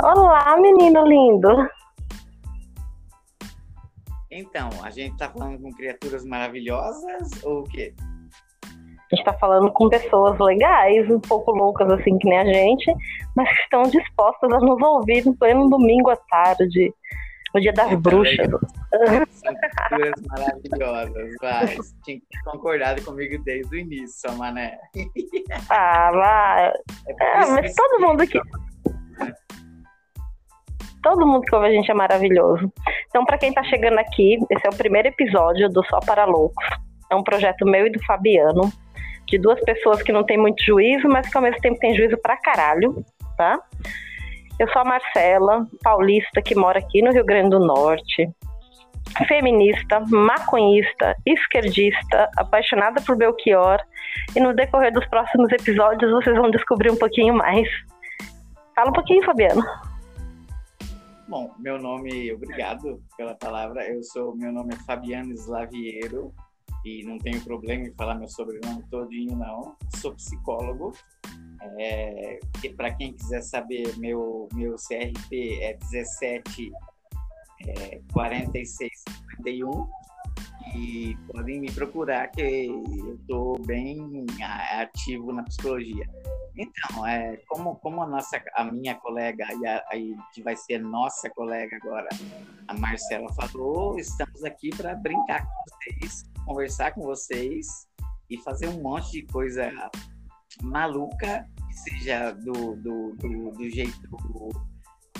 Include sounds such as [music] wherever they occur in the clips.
Olá, menino lindo. Então, a gente tá falando com criaturas maravilhosas ou o quê? A gente tá falando com pessoas legais, um pouco loucas assim que nem a gente, mas que estão dispostas a nos ouvir no pleno domingo à tarde, o dia das bruxas. São criaturas maravilhosas, vai. Tinha concordado comigo desde o início, mané. Ah, vai. É, mas todo mundo que. Todo mundo que ouve a gente é maravilhoso. Então, para quem tá chegando aqui, esse é o primeiro episódio do Só para Loucos. É um projeto meu e do Fabiano, de duas pessoas que não têm muito juízo, mas que ao mesmo tempo têm juízo pra caralho, tá? Eu sou a Marcela, paulista, que mora aqui no Rio Grande do Norte, feminista, maconhista, esquerdista, apaixonada por Belchior, e no decorrer dos próximos episódios vocês vão descobrir um pouquinho mais. Fala um pouquinho, Fabiano. Bom, meu nome, obrigado pela palavra. Eu sou, meu nome é Fabiano Slaviero e não tenho problema em falar meu sobrenome todinho, não. Sou psicólogo. É, Para quem quiser saber, meu, meu CRP é 17 é, 46 51 e podem me procurar que eu estou bem ativo na psicologia. Então, é, como, como a, nossa, a minha colega, e a, que vai ser nossa colega agora, a Marcela falou, estamos aqui para brincar com vocês, conversar com vocês e fazer um monte de coisa maluca, que seja do, do, do, do jeito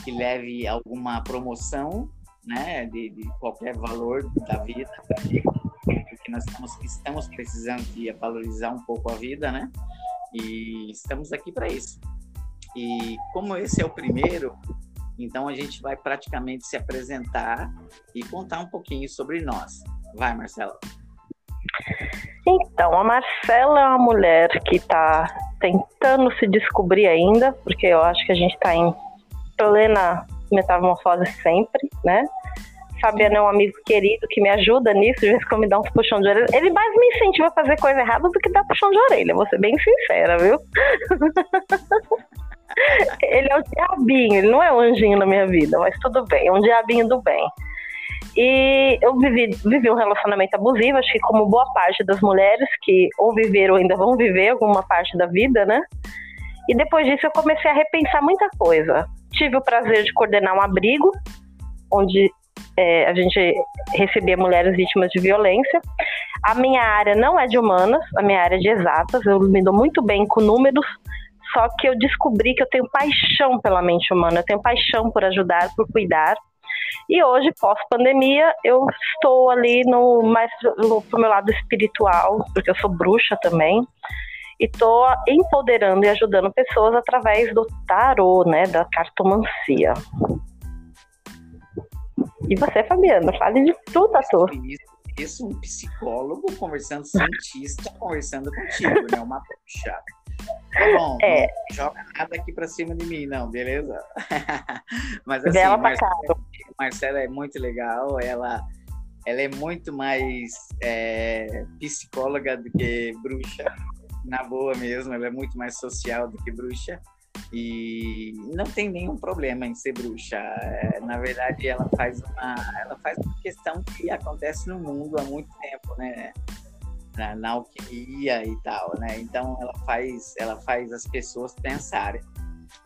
que leve alguma promoção, né, de, de qualquer valor da vida, porque nós estamos, estamos precisando de valorizar um pouco a vida, né? E estamos aqui para isso. E como esse é o primeiro, então a gente vai praticamente se apresentar e contar um pouquinho sobre nós. Vai, Marcela. Então, a Marcela é uma mulher que está tentando se descobrir ainda, porque eu acho que a gente está em plena metamorfose sempre, né? Fabiano é um amigo querido que me ajuda nisso, de vez em quando me dá uns puxão de orelha. Ele mais me incentiva a fazer coisa errada do que dar puxão de orelha, vou ser bem sincera, viu? [laughs] ele é um diabinho, ele não é um anjinho na minha vida, mas tudo bem, é um diabinho do bem. E eu vivi, vivi um relacionamento abusivo, acho que como boa parte das mulheres que ou viveram ou ainda vão viver alguma parte da vida, né? E depois disso eu comecei a repensar muita coisa. Tive o prazer de coordenar um abrigo, onde é, a gente recebia mulheres vítimas de violência. A minha área não é de humanas, a minha área é de exatas, eu me dou muito bem com números, só que eu descobri que eu tenho paixão pela mente humana, eu tenho paixão por ajudar, por cuidar. E hoje, pós-pandemia, eu estou ali no mais pro meu lado espiritual, porque eu sou bruxa também. E estou empoderando e ajudando pessoas através do tarô, né, da cartomancia. E você, Fabiana, fale de tudo, Tatu. Isso, um psicólogo conversando, cientista conversando contigo, né? Uma puxa. Tá bom, é. não joga nada aqui pra cima de mim, não, beleza? [laughs] Mas assim, Bela Marcela, Marcela é muito legal, ela, ela é muito mais é, psicóloga do que bruxa, na boa mesmo, ela é muito mais social do que bruxa e não tem nenhum problema em ser bruxa. É, na verdade, ela faz uma, ela faz uma questão que acontece no mundo há muito tempo, né? Na, na alquimia e tal, né? Então ela faz, ela faz as pessoas pensarem.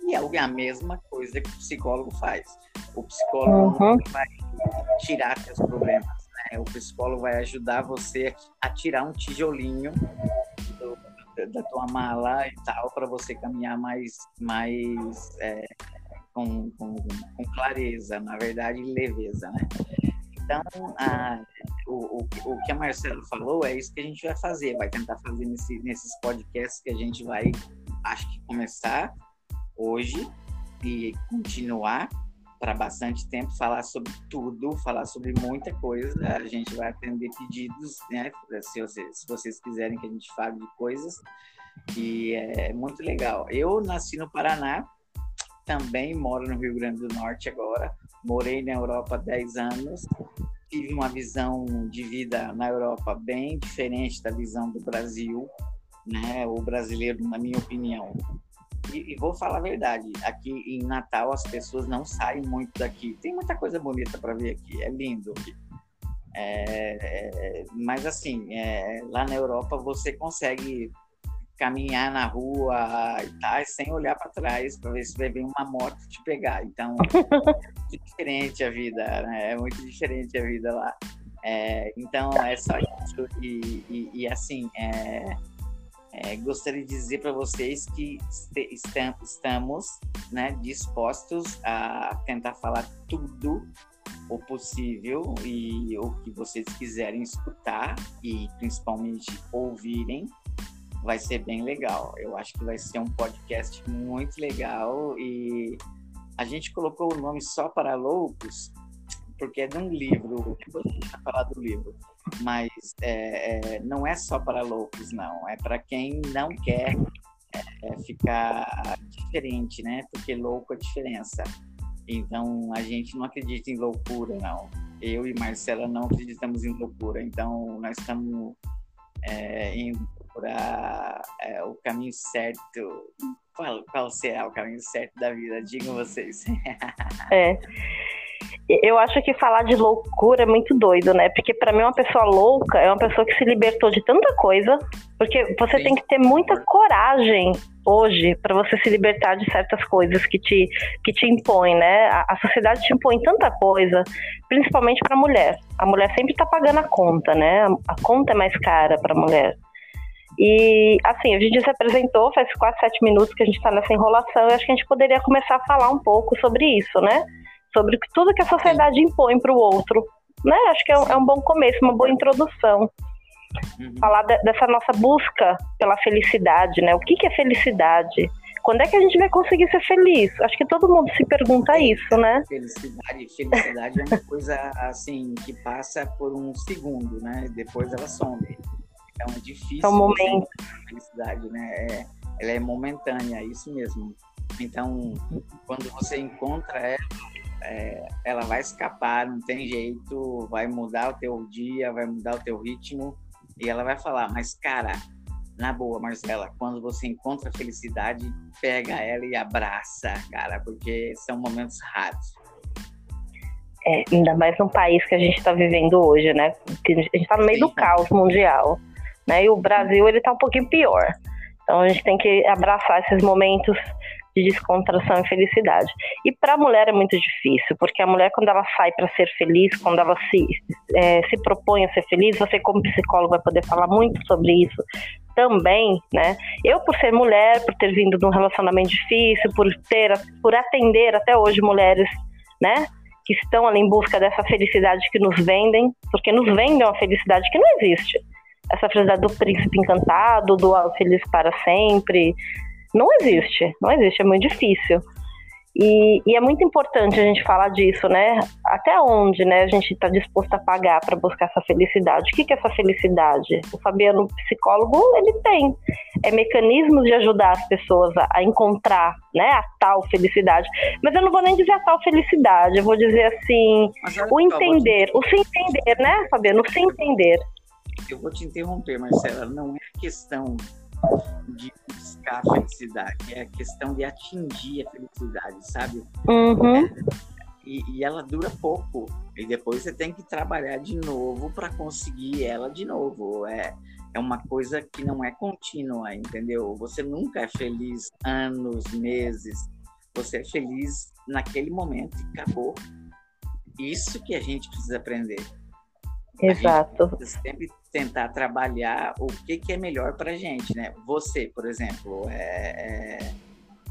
E é a mesma coisa que o psicólogo faz. O psicólogo uhum. vai tirar seus problemas, né? O psicólogo vai ajudar você a tirar um tijolinho da tua mala e tal para você caminhar mais mais é, com, com, com, clareza, na verdade leveza, né? Então a, o, o, o que a Marcela falou é isso que a gente vai fazer, vai tentar fazer nesse, nesses podcasts que a gente vai acho que começar hoje e continuar para bastante tempo, falar sobre tudo, falar sobre muita coisa. A gente vai atender pedidos, né? Se vocês, se vocês quiserem que a gente fale de coisas. E é muito legal. Eu nasci no Paraná, também moro no Rio Grande do Norte agora. Morei na Europa há 10 anos. Tive uma visão de vida na Europa bem diferente da visão do Brasil. Né? O brasileiro, na minha opinião, E, e, vou falar a verdade, aqui em Natal as pessoas não saem muito daqui. Tem muita coisa bonita para ver aqui, é lindo. É, é, mas assim, é, lá na Europa você consegue caminhar na rua e tá, sem olhar para trás para ver se vai vir uma moto te pegar. Então, [laughs] é diferente a vida, né? É muito diferente a vida lá. É, então, é só isso. E, e, e assim, é, é, gostaria de dizer para vocês que estamos né, dispostos a tentar falar tudo o possível e o que vocês quiserem escutar e principalmente ouvirem vai ser bem legal. Eu acho que vai ser um podcast muito legal e a gente colocou o nome só para loucos porque é de um livro. Depois a gente vai falar do livro, mas é, é, não é só para loucos, não. É para quem não quer é, ficar diferente, né? Porque louco é diferença. Então a gente não acredita em loucura, não. Eu e Marcela não acreditamos em loucura. Então nós estamos é, indo procurar é, o caminho certo. Qual, qual será o caminho certo da vida? Digam vocês. [laughs] é. Eu acho que falar de loucura é muito doido, né? Porque para mim uma pessoa louca é uma pessoa que se libertou de tanta coisa, porque você Sim. tem que ter muita coragem hoje para você se libertar de certas coisas que te que te impõem, né? A, a sociedade te impõe tanta coisa, principalmente para a mulher. A mulher sempre está pagando a conta, né? A, a conta é mais cara para a mulher. E, assim, a gente se apresentou, faz quase sete minutos que a gente está nessa enrolação, e acho que a gente poderia começar a falar um pouco sobre isso, né? Sobre tudo que a sociedade impõe para o outro, né? Acho que é um, é um, bom começo, uma boa introdução. Uhum. Falar de, dessa nossa busca pela felicidade, né? O que, que é felicidade? Quando é que a gente vai conseguir ser feliz? Acho que todo mundo se pergunta isso, né? Felicidade, felicidade é uma coisa assim que passa por um segundo, né? Depois ela some. É difícil. É um momento. Felicidade, né? É, ela é momentânea, é isso mesmo. Então, quando você encontra ela, é, ela vai escapar, não tem jeito, vai mudar o teu dia, vai mudar o teu ritmo e ela vai falar, mas cara, na boa, Marcela, quando você encontra a felicidade, pega ela e abraça, cara, porque são momentos raros. É, ainda mais num país que a gente está vivendo hoje, né? Que a gente está no meio Sim. do caos mundial, né? E o Brasil ele está um pouquinho pior. Então a gente tem que abraçar esses momentos de descontração e felicidade. E para a mulher é muito difícil, porque a mulher, quando ela sai para ser feliz, quando ela se, é, se propõe a ser feliz, você, como psicólogo, vai poder falar muito sobre isso também, né? Eu, por ser mulher, por ter vindo de um relacionamento difícil, por ter, por atender até hoje mulheres, né? Que estão ali em busca dessa felicidade que nos vendem, porque nos vendem uma felicidade que não existe. Essa felicidade do príncipe encantado, do feliz para sempre, não existe, não existe, é muito difícil. E, e, é muito importante a gente falar disso, né? Até onde né, a gente está disposto a pagar para buscar essa felicidade? O que, que é essa felicidade? O Fabiano, psicólogo, ele tem é, mecanismos de ajudar as pessoas a, a, encontrar né, a tal felicidade. Mas eu não vou nem dizer a tal felicidade, eu vou dizer assim, o entender, o se entender, né, Fabiano? O se entender. Eu vou te interromper, Marcela, não é questão de buscar a felicidade, é a questão de atingir a felicidade, sabe? Uhum. É, e, e, ela dura pouco, e depois você tem que trabalhar de novo para conseguir ela de novo. É, é uma coisa que não é contínua, entendeu? Você nunca é feliz anos, meses, você é feliz naquele momento e acabou. Isso que a gente precisa aprender. Exato. sempre tentar trabalhar o que, que é melhor para gente, né? Você, por exemplo, é,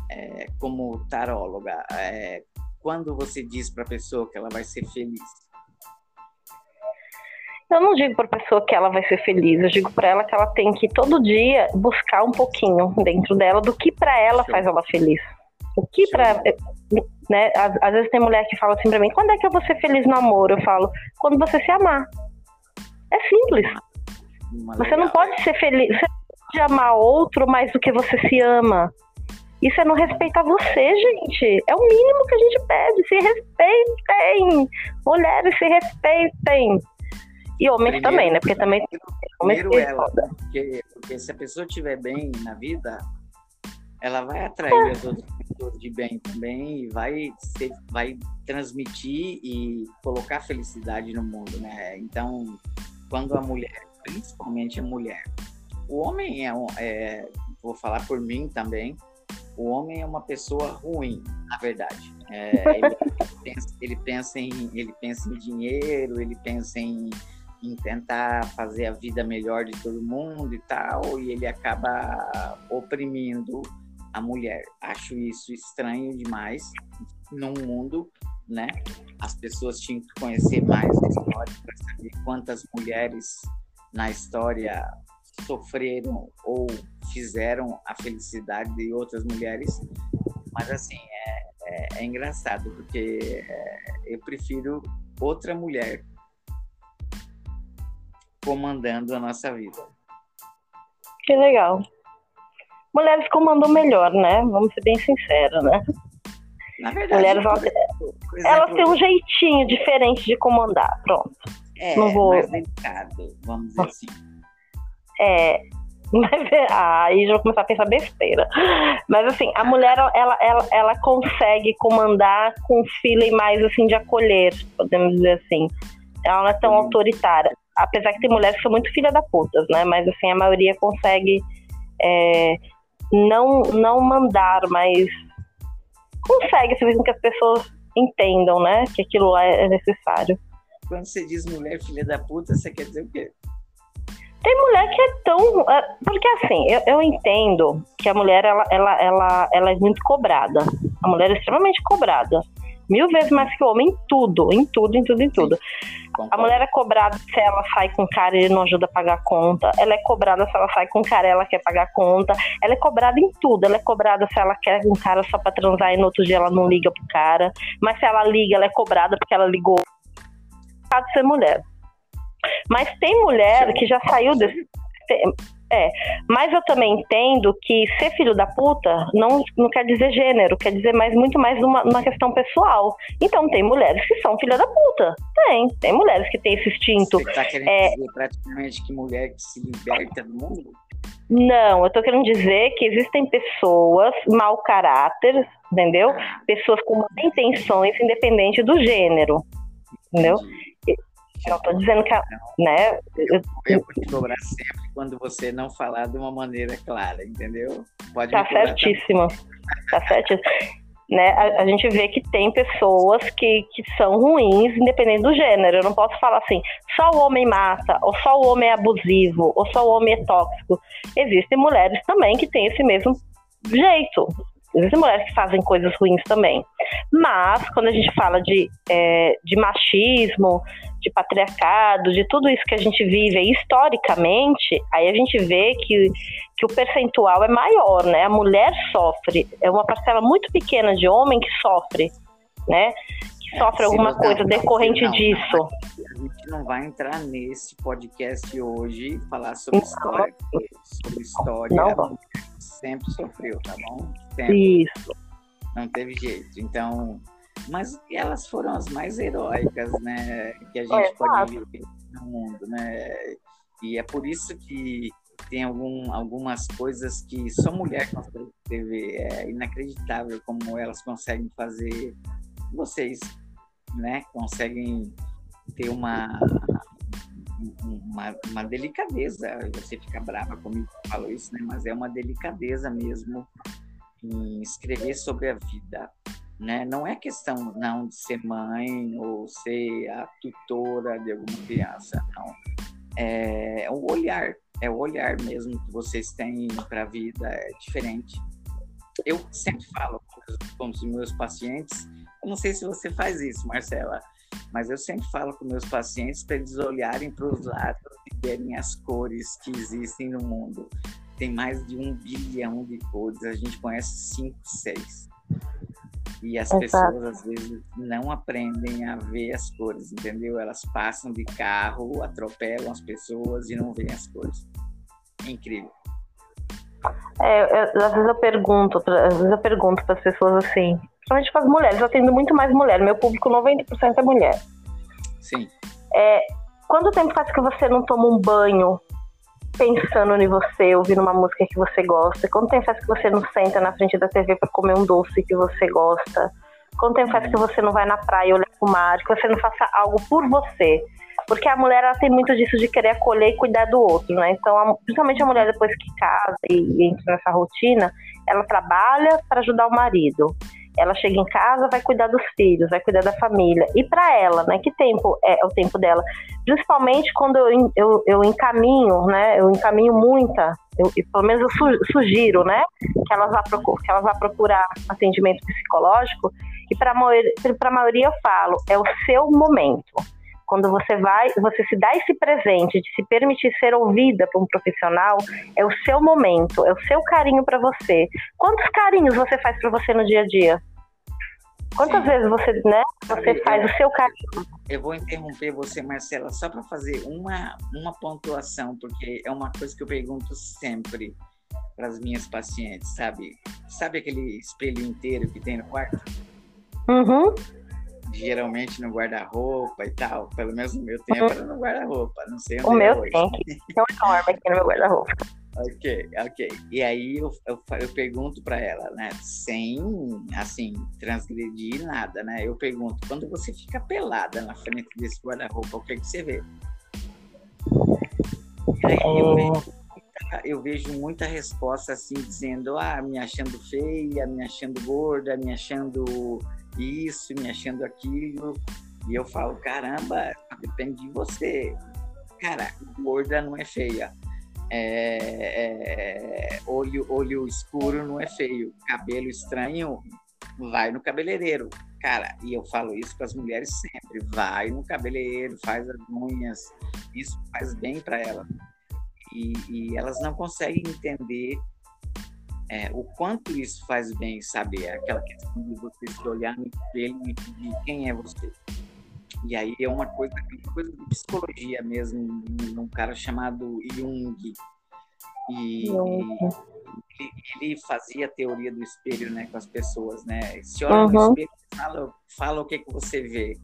é, é como taróloga, é, quando você diz para a pessoa que ela vai ser feliz? Eu não digo para a pessoa que ela vai ser feliz, eu digo para ela que ela tem que todo dia buscar um pouquinho dentro dela do que para ela Show. faz ela feliz. O que para né, às, às, vezes tem mulher que fala assim para mim: "Quando é que eu vou ser feliz no amor?" Eu falo: "Quando você se amar". É simples. Você legal, não pode é. ser feliz, você não pode amar outro mais do que você se ama. Isso é não respeitar você, gente. É o mínimo que a gente pede. Se respeitem. Mulheres se respeitem. E homens primeiro, também, né? Porque também primeiro ela, porque, porque, se a pessoa estiver bem na vida, ela vai atrair as outras pessoas de bem também e vai, ser, vai transmitir e colocar felicidade no mundo, né? Então, quando a mulher, principalmente a mulher, o homem é, é vou falar por mim também, o homem é uma pessoa ruim, na verdade. É, ele, pensa, ele, pensa, em, ele pensa em dinheiro, ele pensa em, em tentar fazer a vida melhor de todo mundo e tal, e ele acaba oprimindo a mulher. Acho isso estranho demais num mundo, né? As pessoas tinham que conhecer mais história para saber quantas mulheres na história sofreram ou fizeram a felicidade de outras mulheres. Mas assim, é, é, é engraçado, porque é, eu prefiro outra mulher comandando a nossa vida. Que legal mulheres comandam melhor, né? Vamos ser bem sinceros, né? Na verdade, mulheres, elas, elas têm um jeitinho diferente de comandar, pronto. É, Não vou... mais delicado, vamos dizer assim. É, [laughs] aí já vou começar a pensar besteira. Mas assim, a mulher ela, ela, ela consegue comandar com um feeling mais assim de acolher, podemos dizer assim. Ela não é tão Sim. autoritária. Apesar que tem mulheres que são muito filha da putas, né? Mas assim, a maioria consegue é, não, não mandar, mas consegue fazer com que as pessoas entendam, né? Que aquilo é necessário. Quando você diz mulher filha da puta, você quer dizer o quê? Tem mulher que é tão. É, porque assim, eu, eu entendo que a mulher ela, ela, ela, ela é muito cobrada. A mulher é extremamente cobrada mil vezes mais que o homem em tudo, em tudo, em tudo, em tudo. A mulher é cobrada se ela sai com cara e ele não ajuda a pagar a conta. Ela é cobrada se ela sai com cara e ela quer pagar a conta. Ela é cobrada em tudo. Ela é cobrada se ela quer um cara só pra transar e no outro dia ela não liga pro cara. Mas se ela liga, ela é cobrada porque ela ligou. Pode ser mulher. Mas tem mulher que já saiu desse. É, mas eu também entendo que ser filho da puta não, não quer dizer gênero, quer dizer mais, muito mais uma, uma questão pessoal. Então tem mulheres que são filha da puta. Tem, tem mulheres que têm esse instinto. Você tá querendo é, dizer praticamente que mulher que se liberta do mundo? Não, eu tô querendo dizer que existem pessoas mau caráter, entendeu? Ah. Pessoas com intenções independente do gênero, entendeu? Entendi. Eu tô dizendo que, né? Eu, eu vou te cobrar sempre quando você não falar de uma maneira clara, entendeu? Pode tá certíssimo. Tá certíssimo. Né, a, a, gente vê que tem pessoas que, que são ruins, independente do gênero. Eu não posso falar assim, só o homem mata, ou só o homem é abusivo, ou só o homem é tóxico. Existem mulheres também que têm esse mesmo jeito. Existem mulheres que fazem coisas ruins também. Mas, quando a gente fala de, é, de machismo, de patriarcado, de tudo isso que a gente vive historicamente, aí a gente vê que, que o percentual é maior, né? A mulher sofre, é uma parcela muito pequena de homem que sofre, né? Que é, sofre é, alguma coisa decorrente não, disso. Não, a gente não vai entrar nesse podcast hoje falar sobre não. história. Sobre história, não, sempre sofreu, tá bom? Sempre. Isso. Não teve jeito. Então, mas elas foram as mais heróicas, né? Que a gente é, pode ver no mundo, né? E é por isso que tem algum, algumas coisas que só mulher consegue escrever. É inacreditável como elas conseguem fazer. Vocês, né? Conseguem ter uma uma, uma delicadeza. Você fica brava comigo que falo isso, né? Mas é uma delicadeza mesmo em escrever sobre a vida. Né? Não é questão não de ser mãe ou ser a tutora de alguma criança, não. É o olhar, é o olhar mesmo que vocês têm para a vida é diferente. Eu sempre falo com os meus pacientes, eu não sei se você faz isso, Marcela, mas eu sempre falo com meus pacientes para eles olharem para os lados e verem as cores que existem no mundo. Tem mais de um bilhão de cores, a gente conhece cinco, seis. E as Exato. pessoas às vezes não aprendem a ver as cores, entendeu? Elas passam de carro, atropelam as pessoas e não veem as cores. É incrível. É, eu, às vezes eu pergunto, às vezes eu pergunto para as pessoas assim, principalmente para as mulheres, eu atendo muito mais mulher, meu público 90% é mulher. Sim. É, quanto tempo faz que você não toma um banho pensando em você, ouvindo uma música que você gosta? Quando tem festa que você não senta na frente da TV para comer um doce que você gosta? Quando tem festa que você não vai na praia olhar pro mar, que você não faça algo por você? Porque a mulher ela tem muito disso de querer acolher e cuidar do outro, né? Então, a, principalmente a mulher depois que casa e, e entra nessa rotina, ela trabalha para ajudar o marido. Ela chega em casa, vai cuidar dos filhos, vai cuidar da família. E para ela, né? Que tempo é o tempo dela? Principalmente quando eu, eu, eu encaminho, né? Eu encaminho muita, eu, pelo menos eu sugiro, né? Que elas vá, procurar, que elas vá procurar atendimento psicológico. E para a maioria eu falo, é o seu momento quando você vai, você se dá esse presente de se permitir ser ouvida por um profissional, é o seu momento, é o seu carinho para você. Quantos carinhos você faz para você no dia a dia? Quantas Sim. vezes você, né, você faz o seu carinho? Eu vou interromper você, Marcela, só para fazer uma, uma pontuação, porque é uma coisa que eu pergunto sempre para as minhas pacientes, sabe? Sabe aquele espelho inteiro que tem no quarto? Uhum geralmente no guarda-roupa e tal. Pelo menos no meu tempo era no guarda-roupa, não sei onde O meu hoje. [laughs] tem, enorme aqui no meu guarda-roupa. Ok, ok. E aí eu, eu, eu pergunto para ela, né, sem, assim, transgredir nada, né? Eu pergunto, quando você fica pelada na frente desse guarda-roupa, o que, é que você vê? E aí eu é. vejo, eu vejo muita resposta assim, dizendo, ah, me achando feia, me achando gorda, me achando isso, me achando aquilo. E eu falo, caramba, depende de você. Cara, gorda não é feia. É, é, olho, olho escuro não é feio. Cabelo estranho, vai no cabeleireiro. Cara, e eu falo isso para as mulheres sempre: vai no cabeleireiro, faz as unhas, isso faz bem para ela. E, e elas não conseguem entender é, o quanto isso faz bem, sabe? É aquela questão de você se olhar no espelho e pedir quem é você. E aí é uma coisa, uma coisa de psicologia mesmo, um cara chamado Jung. E ele, ele, fazia a teoria do espelho né, com as pessoas, né? Se olha uhum. no espelho fala, fala o que, que você vê.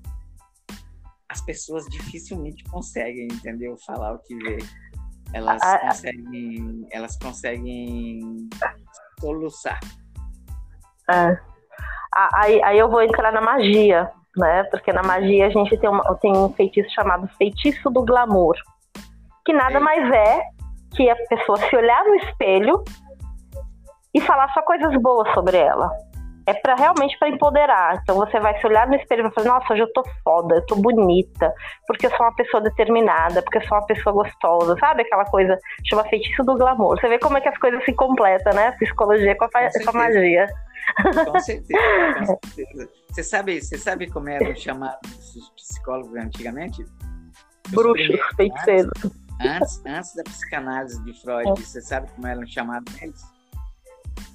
As pessoas dificilmente conseguem, entendeu? Falar o que vê elas ah, ah. conseguem, elas conseguem soluçar. É. Aí, aí eu vou entrar na magia, né? Porque na magia a gente tem, uma, tem um feitiço chamado feitiço do glamour, que nada mais é que a pessoa se olhar no espelho e falar só coisas boas sobre ela é para realmente para empoderar. Então você vai se olhar no espelho e vai falar: "Nossa, hoje eu tô foda, eu tô bonita, porque eu sou uma pessoa determinada, porque eu sou uma pessoa gostosa". Sabe aquela coisa chama feitiço do glamour. Você vê como é que as coisas se completam, né? A psicologia com a, com a magia. Com certeza, com certeza. Você sabe, você sabe como eram chamados os psicólogos antigamente? Bruxos, feiticeiros. Antes, antes da psicanálise de Freud, é. você sabe como eram chamados eles?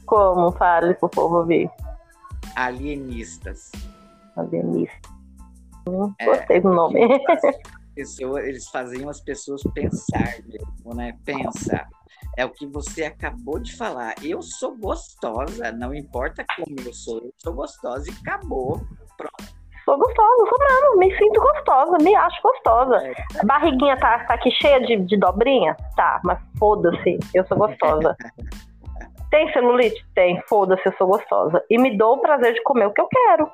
Como? Fale pro povo ouvir alienistas. Alienistas. Hum, é, gostei do nome. [laughs] Pessoas, eles faziam as pessoas pensar mesmo, né? Pensa. É o que você acabou de falar. Eu sou gostosa, não importa como eu sou, eu sou gostosa e acabou. Pronto. Sou gostosa, sou mesmo, me sinto gostosa, me acho gostosa. É. A barriguinha tá, tá aqui cheia de, de dobrinha? Tá, mas foda-se, eu sou gostosa. [laughs] Tem celulite? Tem. Foda-se, eu sou gostosa. E me dou o prazer de comer o que eu quero.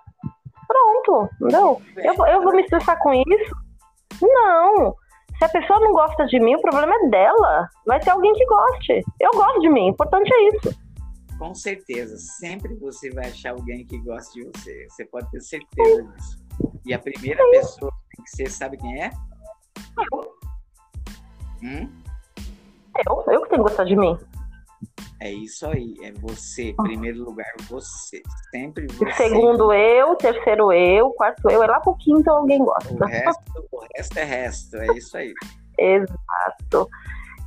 Pronto, entendeu? Eu, eu vou me estressar com isso? Não. Se a pessoa não gosta de mim, o problema é dela. Vai ter alguém que goste. Eu gosto de mim, o importante é isso. Com certeza, sempre você vai achar alguém que goste de você. Você pode ter certeza Sim. disso. E a primeira Sim. pessoa que você sabe quem é? Eu. Hum? Eu, eu que tenho que gostar de mim. É isso aí, é você, em primeiro lugar, você. Sempre você. Segundo eu, terceiro eu, quarto eu, é lá pro quinto alguém gosta. O resto, o resto é resto, é isso aí. [laughs] Exato.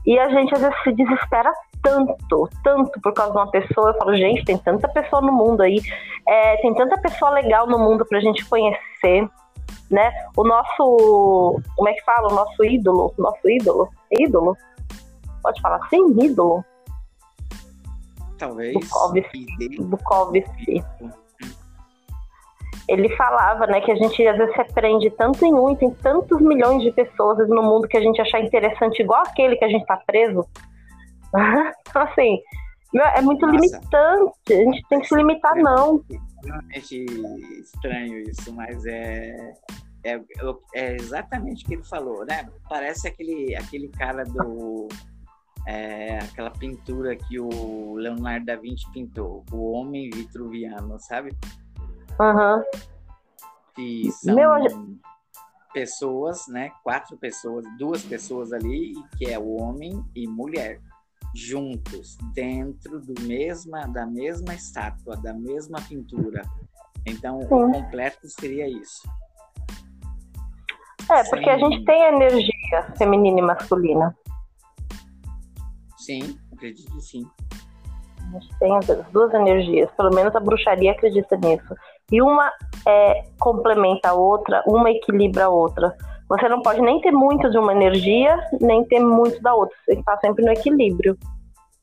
E a gente às vezes se desespera tanto, tanto por causa de uma pessoa. Eu falo, gente, tem tanta pessoa no mundo aí, é, tem tanta pessoa legal no mundo pra gente conhecer, né? O nosso, como é que fala? O nosso ídolo, nosso ídolo, ídolo? Pode falar assim? Ídolo? Talvez. Bukowski. Bukowski. ele falava, né, que a gente às vezes se prende tanto em um e tem tantos milhões de pessoas no mundo que a gente achar interessante igual aquele que a gente tá preso. [laughs] então, assim, é muito Nossa. limitante. A gente tem que se limitar, é, não. Realmente estranho isso, mas é, é, é exatamente o que ele falou, né? Parece aquele, aquele cara do. É, aquela pintura que o Leonardo da Vinci pintou, o Homem Vitruviano, sabe? Aham. Uhum. Que são Meu... pessoas, né? Quatro pessoas, duas pessoas ali, que é o homem e mulher juntos dentro do mesma da mesma estátua, da mesma pintura. Então, Sim. o completo seria isso. É, porque a gente tem energia feminina e masculina. Sim, acredito que sim. A gente tem as duas energias, pelo menos a bruxaria acredita nisso. E uma é, complementa a outra, uma equilibra a outra. Você não pode nem ter muito de uma energia, nem ter muito da outra. Você está sempre no equilíbrio.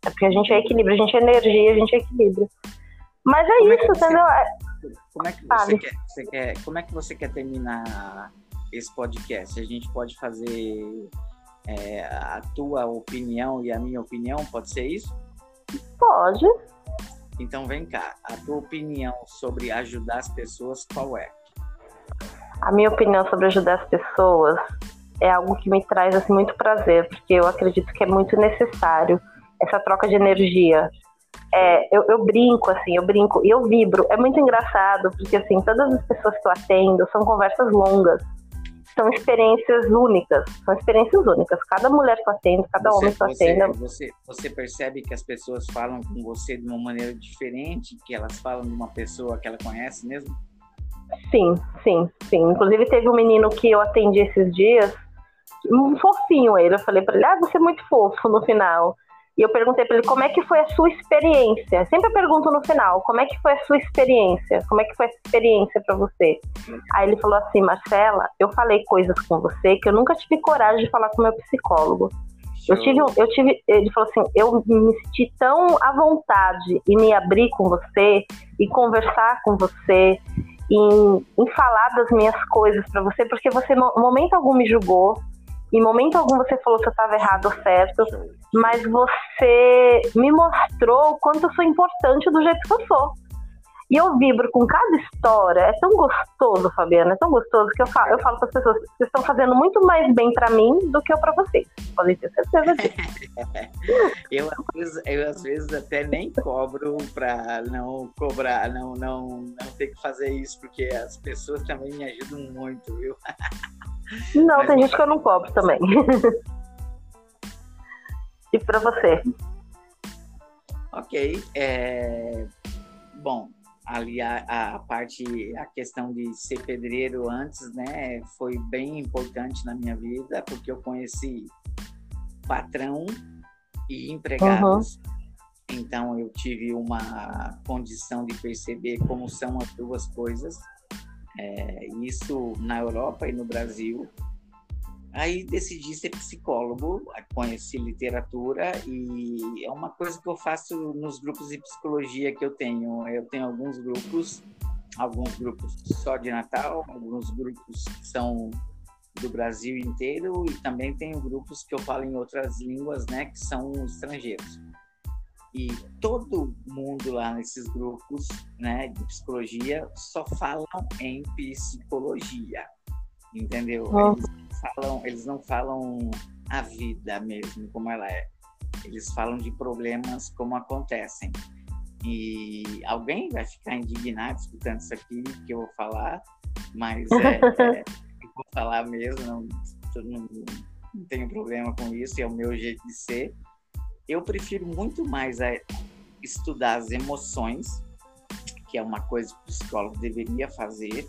É porque a gente é equilíbrio, a gente é energia, a gente é equilíbrio. Mas é como isso, é entendeu? Como é que você quer, você quer, como é que você quer terminar esse podcast? A gente pode fazer é, a tua opinião e a minha opinião, pode ser isso? Pode. Então vem cá, a tua opinião sobre ajudar as pessoas, qual é? A minha opinião sobre ajudar as pessoas é algo que me traz assim, muito prazer, porque eu acredito que é muito necessário essa troca de energia. É, eu, eu, brinco, assim, eu brinco e eu vibro. É muito engraçado, porque assim, todas as pessoas que eu atendo são conversas longas são experiências únicas, são experiências únicas. Cada mulher que eu atendo, cada você, homem que eu atendo. Você, você percebe que as pessoas falam com você de uma maneira diferente, que elas falam de uma pessoa que ela conhece mesmo? Sim, sim, sim. Inclusive teve um menino que eu atendi esses dias, um fofinho ele. Eu falei para ele, ah, você é muito fofo no final. E eu perguntei para ele como é que foi a sua experiência. Sempre eu pergunto no final, como é que foi a sua experiência? Como é que foi essa experiência para você? Aí ele falou assim, Marcela, eu falei coisas com você que eu nunca tive coragem de falar com meu psicólogo. Eu tive, eu tive, ele falou assim, eu me senti tão à vontade em me abrir com você e conversar com você, em, em falar das minhas coisas para você, porque você, no momento algum, me julgou, em momento algum você falou que eu estava errado ou certo, mas você me mostrou o quanto eu sou importante do jeito que eu sou. E eu vibro com cada história. É tão gostoso, Fabiana, é tão gostoso que eu falo, eu falo para as pessoas: vocês estão fazendo muito mais bem para mim do que eu para vocês. Podem ter certeza disso. [laughs] eu, às vezes, eu, às vezes, até nem cobro para não cobrar, não, não, não ter que fazer isso, porque as pessoas também me ajudam muito, viu? Não, Mas tem gente que eu não cobro também. e para você? Ok. É... Bom, ali a, a, parte, a questão de ser pedreiro antes, né, foi bem importante na minha vida, porque eu conheci patrão e empregados. Uhum. Então eu tive uma condição de perceber como são as duas coisas. É, isso na Europa e no Brasil. Aí decidi ser psicólogo, conheci literatura e é uma coisa que eu faço nos grupos de psicologia que eu tenho. Eu tenho alguns grupos, alguns grupos só de Natal, alguns grupos que são do Brasil inteiro e também tenho grupos que eu falo em outras línguas, né, que são estrangeiros. E todo mundo lá nesses grupos, né, de psicologia só falam em psicologia, entendeu? Eles falam, eles não falam a vida mesmo como ela é. Eles falam de problemas como acontecem. E alguém vai ficar indignado escutando isso aqui que eu vou falar, mas é, [laughs] é, eu vou falar mesmo, não, não, não tenho problema com isso, é o meu jeito de ser. Eu prefiro muito mais a estudar as emoções, que é uma coisa que o psicólogo deveria fazer,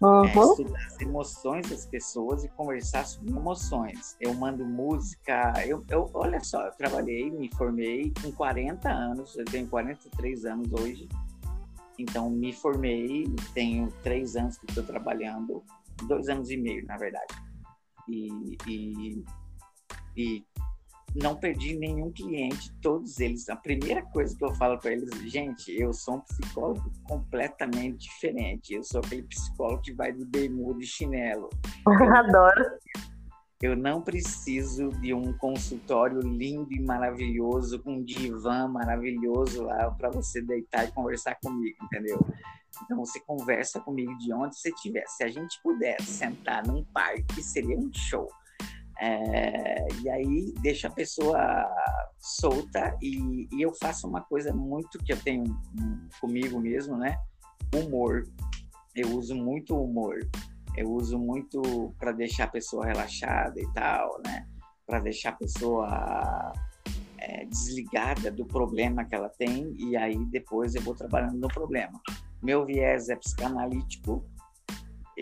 Uhum. É, estudar as emoções das pessoas e conversar sobre emoções. Eu mando música, eu, eu olha só, eu trabalhei, me formei com 40 anos, eu tenho 43 anos hoje, então me formei, tenho três anos que estou trabalhando, dois anos e meio, na verdade. E, e, e não perdi nenhum cliente, todos eles. A primeira coisa que eu falo para eles, gente, eu sou um psicólogo completamente diferente. Eu sou aquele psicólogo que vai de bermuda e chinelo. [laughs] Adoro. Eu não preciso de um consultório lindo e maravilhoso, com um divã maravilhoso lá para você deitar e conversar comigo, entendeu? Então você conversa comigo de onde você estiver. Se a gente pudesse sentar num parque, seria um show. É, e aí deixa a pessoa solta e, e, eu faço uma coisa muito que eu tenho comigo mesmo, né? Humor. Eu uso muito humor eu uso muito para deixar a pessoa relaxada e tal, né? Para deixar a pessoa é, desligada do problema que ela tem e aí depois eu vou trabalhando no problema. Meu viés é psicanalítico,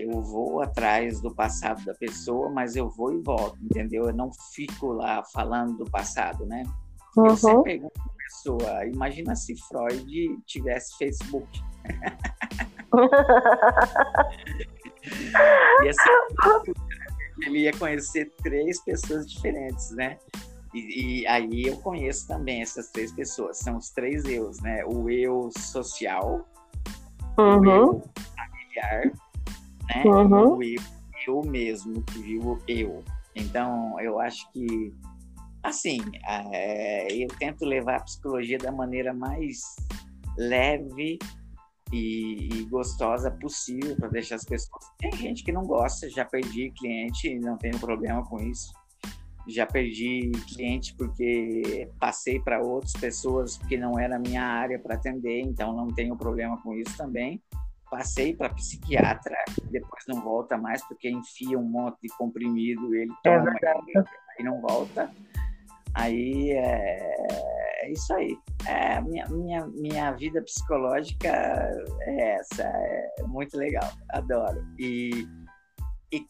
eu vou atrás do passado da pessoa, mas eu vou e volto, entendeu? Eu não fico lá falando do passado, né? Uhum. Eu sempre pergunto a pessoa, imagina se Freud tivesse Facebook. [laughs] ia ser, ele ia conhecer três pessoas diferentes, né? E, e, aí eu conheço também essas três pessoas. São os três eus, né? O eu social, uhum. o eu familiar, né? Uhum. O eu, eu mesmo, que vivo eu. Então, eu acho que, assim, é, eu tento levar a psicologia da maneira mais leve e, e gostosa possível para deixar as pessoas. Tem gente que não gosta, já perdi cliente e não tenho problema com isso. Já perdi cliente porque passei para outras pessoas que não era minha área para atender, então não tenho problema com isso também. Passei para psiquiatra, depois não volta mais porque enfia um monte de comprimido, ele é toma e não volta. Aí é, é isso aí. É, minha, minha, minha vida psicológica é essa, é muito legal, adoro. E, e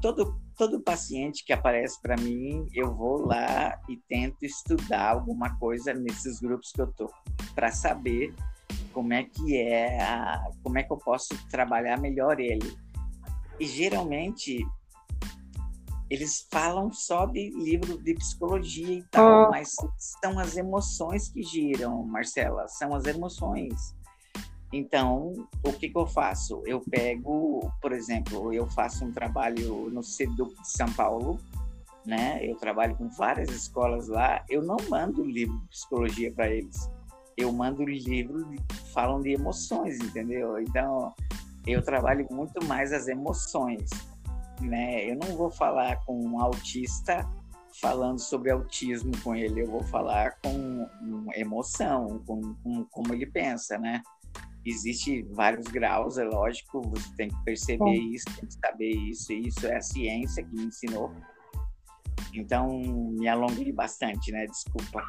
todo, todo paciente que aparece para mim, eu vou lá e tento estudar alguma coisa nesses grupos que eu tô, para saber como é que é, a, como é que eu posso trabalhar melhor ele. E geralmente eles falam só de livro de psicologia e tal, ah. mas são as emoções que giram, Marcela, são as emoções. Então, o que, que eu faço? Eu pego, por exemplo, eu faço um trabalho no CEDUC de São Paulo, né? Eu trabalho com várias escolas lá. Eu não mando livro de psicologia para eles. Eu mando livros que falam de emoções, entendeu? Então, eu trabalho muito mais as emoções né? Eu não vou falar com um autista falando sobre autismo com ele, eu vou falar com emoção, com, com como ele pensa, né? Existe vários graus, é lógico, você tem que perceber é. isso, tem que saber isso, e isso é a ciência que me ensinou. Então, me alonguei bastante, né? Desculpa.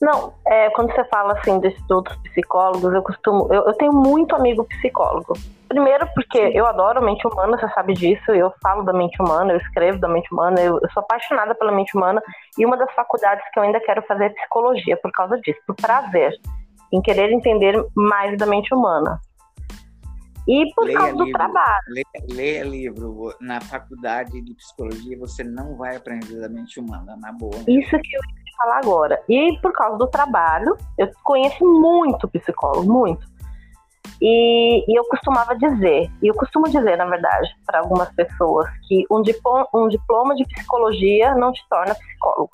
Não, é, quando você fala assim de estudos psicólogos, eu costumo. Eu, eu, tenho muito amigo psicólogo. Primeiro, porque eu adoro a mente humana, você sabe disso. Eu falo da mente humana, eu escrevo da mente humana, eu, eu sou apaixonada pela mente humana. E uma das faculdades que eu ainda quero fazer é psicologia, por causa disso, por prazer, em querer entender mais da mente humana. E por leia causa livro, do trabalho. Leia, leia, livro. Na faculdade de psicologia, você não vai aprender da mente humana, na boa. Mesmo. Isso que eu falar agora. E por causa do trabalho, eu conheço muito psicólogo, muito. E, e eu costumava dizer, e eu costumo dizer, na verdade, para algumas pessoas, que um diploma, um diploma de psicologia não te torna psicólogo.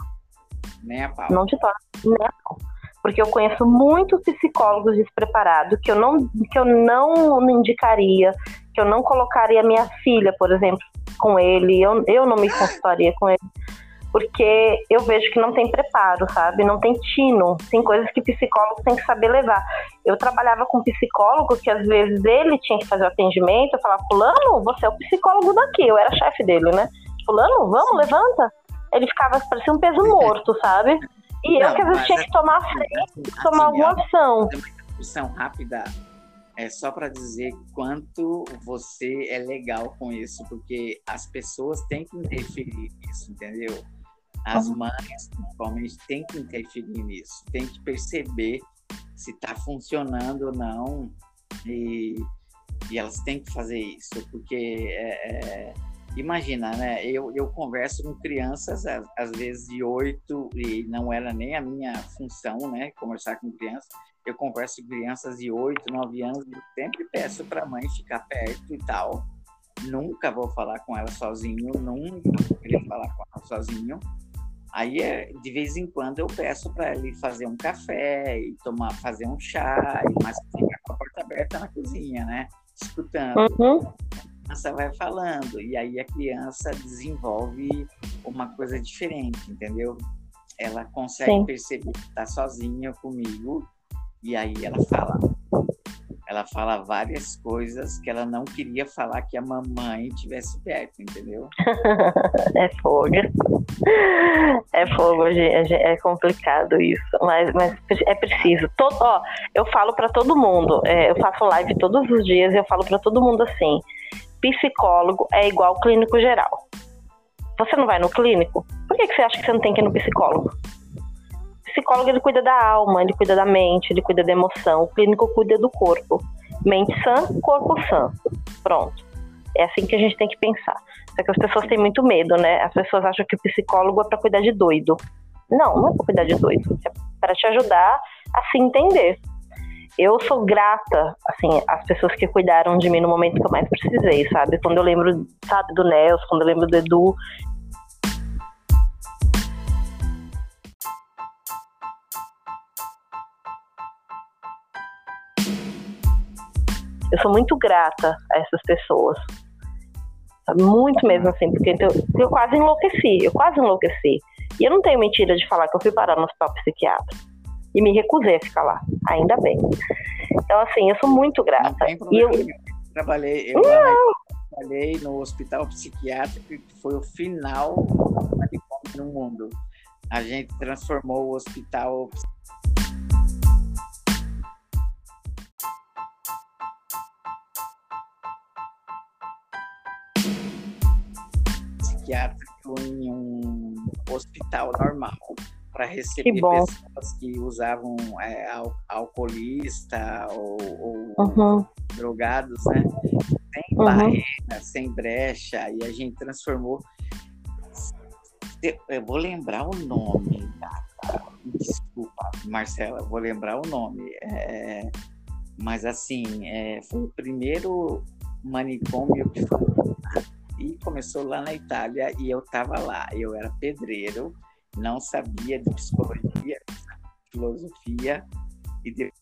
Nem a pau. Não te torna nem a pau. Porque eu conheço muitos psicólogos despreparados que eu não, que eu não indicaria, que eu não colocaria minha filha, por exemplo, com ele, eu, eu não me consultaria com ele porque eu vejo que não tem preparo, sabe? Não tem tino. Tem coisas que psicólogo tem que saber levar. Eu trabalhava com psicólogo que às vezes ele tinha que fazer o atendimento, eu falava, fulano, você é o psicólogo daqui, eu era chefe dele, né? Fulano, vamos, levanta. Ele ficava, parecia um peso morto, sabe? E não, eu que às vezes tinha que tomar frente, assim, tomar alguma ação. Uma rápida é só para dizer quanto você é legal com isso, porque as pessoas têm que interferir nisso, entendeu? As mães, principalmente, têm que interferir nisso, têm que perceber se está funcionando ou não, e, e, elas têm que fazer isso, porque é, é, imagina, né? Eu, eu converso com crianças, às, vezes de oito, e não era nem a minha função, né? Conversar com crianças. Eu converso com crianças de oito, nove anos, e sempre peço para a mãe ficar perto e tal. Nunca vou falar com ela sozinho, nunca vou querer falar com ela sozinho. Aí, é, de vez em quando, eu peço para ele fazer um café e tomar, fazer um chá, mas ficar com a porta aberta na cozinha, né? Escutando. Uhum criança vai falando, e aí a criança desenvolve uma coisa diferente, entendeu? Ela consegue Sim. perceber que está sozinha comigo, e aí ela fala. Ela fala várias coisas que ela não queria falar que a mamãe tivesse perto, entendeu? [laughs] é fogo. É fogo, é complicado isso, mas, mas é preciso. Todo, ó, eu falo para todo mundo, é, eu faço live todos os dias e eu falo para todo mundo assim: psicólogo é igual clínico geral. Você não vai no clínico? Por que, que você acha que você não tem que ir no psicólogo? Psicólogo ele cuida da alma, ele cuida da mente, ele cuida da emoção. O clínico cuida do corpo. Mente sã, corpo sã. Pronto. É assim que a gente tem que pensar. Só que as pessoas têm muito medo, né? As pessoas acham que o psicólogo é para cuidar de doido. Não, não é para cuidar de doido. É para te ajudar a se entender eu sou grata, assim, às pessoas que cuidaram de mim no momento que eu mais precisei, sabe? Quando eu lembro, sabe, do Nelson, quando eu lembro do Edu. Eu sou muito grata a essas pessoas. Muito mesmo, assim, porque eu, eu quase enlouqueci, eu quase enlouqueci. E eu não tenho mentira de falar que eu fui parar no hospital psiquiatra e me recusei a ficar lá, ainda bem. Então, assim, eu sou muito grata. e eu trabalhei, eu trabalhei no hospital psiquiátrico, que foi o final do no mundo. A gente transformou o hospital psiquiátrico em um hospital normal para receber pessoas que usavam é, al alcoolista ou, ou uhum. drogados, né? Sem uhum. barreira, sem brecha, e a gente transformou. Eu vou lembrar o nome, tá? desculpa, Marcela, vou lembrar o nome. É, mas assim, é, foi o primeiro manicômio que foi e começou lá na Itália e eu estava lá. Eu era pedreiro não sabia de psicologia, filosofia, e